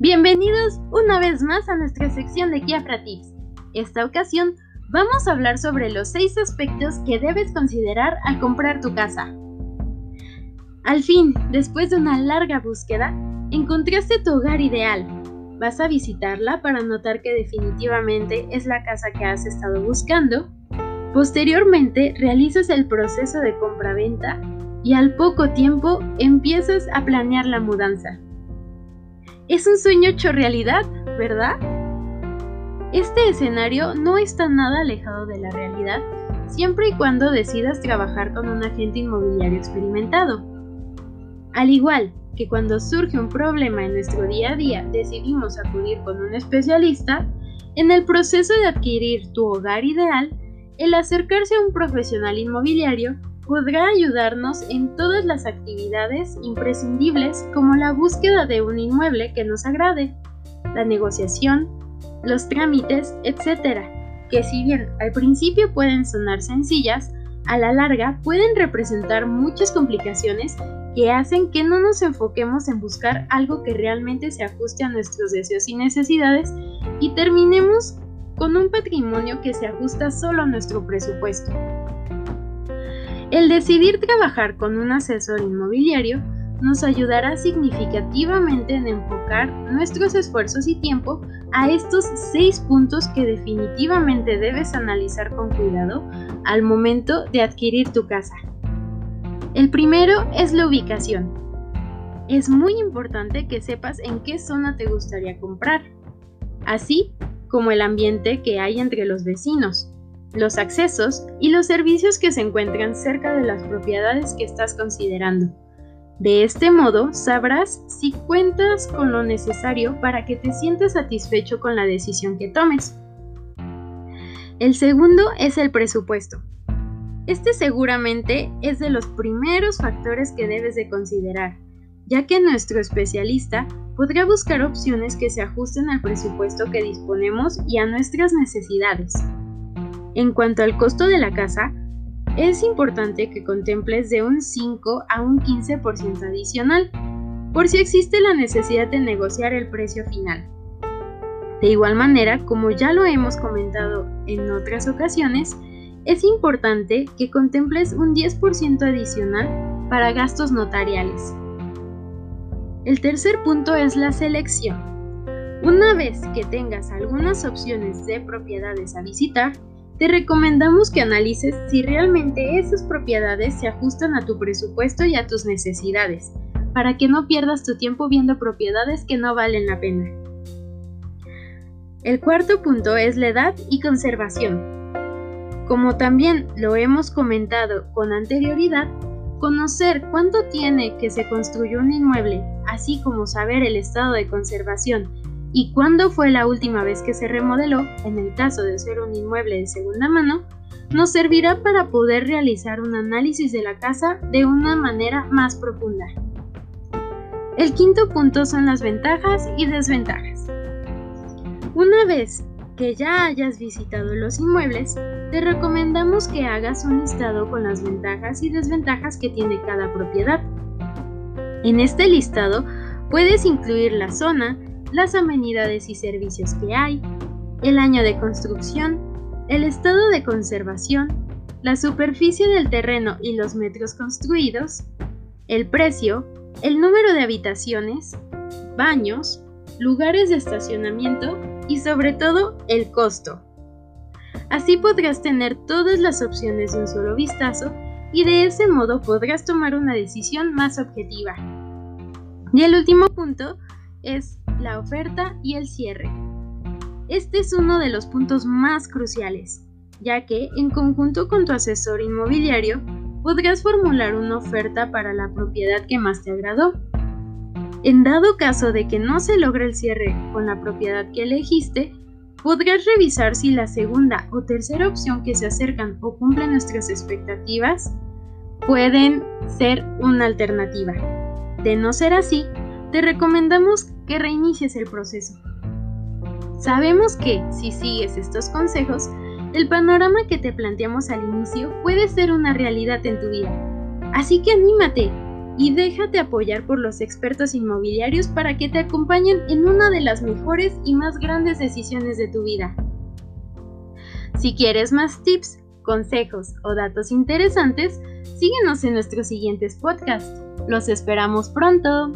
Bienvenidos una vez más a nuestra sección de Kiafra Tips. Esta ocasión vamos a hablar sobre los 6 aspectos que debes considerar al comprar tu casa. Al fin, después de una larga búsqueda, encontraste tu hogar ideal. Vas a visitarla para notar que definitivamente es la casa que has estado buscando. Posteriormente, realizas el proceso de compra-venta y al poco tiempo empiezas a planear la mudanza. Es un sueño hecho realidad, ¿verdad? Este escenario no está nada alejado de la realidad siempre y cuando decidas trabajar con un agente inmobiliario experimentado. Al igual que cuando surge un problema en nuestro día a día decidimos acudir con un especialista, en el proceso de adquirir tu hogar ideal, el acercarse a un profesional inmobiliario podrá ayudarnos en todas las actividades imprescindibles como la búsqueda de un inmueble que nos agrade, la negociación, los trámites, etc., que si bien al principio pueden sonar sencillas, a la larga pueden representar muchas complicaciones que hacen que no nos enfoquemos en buscar algo que realmente se ajuste a nuestros deseos y necesidades y terminemos con un patrimonio que se ajusta solo a nuestro presupuesto. El decidir trabajar con un asesor inmobiliario nos ayudará significativamente en enfocar nuestros esfuerzos y tiempo a estos seis puntos que definitivamente debes analizar con cuidado al momento de adquirir tu casa. El primero es la ubicación. Es muy importante que sepas en qué zona te gustaría comprar, así como el ambiente que hay entre los vecinos los accesos y los servicios que se encuentran cerca de las propiedades que estás considerando. De este modo sabrás si cuentas con lo necesario para que te sientas satisfecho con la decisión que tomes. El segundo es el presupuesto. Este seguramente es de los primeros factores que debes de considerar, ya que nuestro especialista podrá buscar opciones que se ajusten al presupuesto que disponemos y a nuestras necesidades. En cuanto al costo de la casa, es importante que contemples de un 5 a un 15% adicional, por si existe la necesidad de negociar el precio final. De igual manera, como ya lo hemos comentado en otras ocasiones, es importante que contemples un 10% adicional para gastos notariales. El tercer punto es la selección. Una vez que tengas algunas opciones de propiedades a visitar, te recomendamos que analices si realmente esas propiedades se ajustan a tu presupuesto y a tus necesidades, para que no pierdas tu tiempo viendo propiedades que no valen la pena. El cuarto punto es la edad y conservación. Como también lo hemos comentado con anterioridad, conocer cuánto tiene que se construyó un inmueble, así como saber el estado de conservación y cuándo fue la última vez que se remodeló, en el caso de ser un inmueble de segunda mano, nos servirá para poder realizar un análisis de la casa de una manera más profunda. El quinto punto son las ventajas y desventajas. Una vez que ya hayas visitado los inmuebles, te recomendamos que hagas un listado con las ventajas y desventajas que tiene cada propiedad. En este listado puedes incluir la zona, las amenidades y servicios que hay, el año de construcción, el estado de conservación, la superficie del terreno y los metros construidos, el precio, el número de habitaciones, baños, lugares de estacionamiento y sobre todo el costo. Así podrás tener todas las opciones de un solo vistazo y de ese modo podrás tomar una decisión más objetiva. Y el último punto es la oferta y el cierre. Este es uno de los puntos más cruciales, ya que en conjunto con tu asesor inmobiliario podrás formular una oferta para la propiedad que más te agradó. En dado caso de que no se logre el cierre con la propiedad que elegiste, podrás revisar si la segunda o tercera opción que se acercan o cumplen nuestras expectativas pueden ser una alternativa. De no ser así, te recomendamos que reinicies el proceso. Sabemos que, si sigues estos consejos, el panorama que te planteamos al inicio puede ser una realidad en tu vida. Así que anímate, y déjate apoyar por los expertos inmobiliarios para que te acompañen en una de las mejores y más grandes decisiones de tu vida. Si quieres más tips, consejos o datos interesantes, síguenos en nuestros siguientes podcasts. Los esperamos pronto.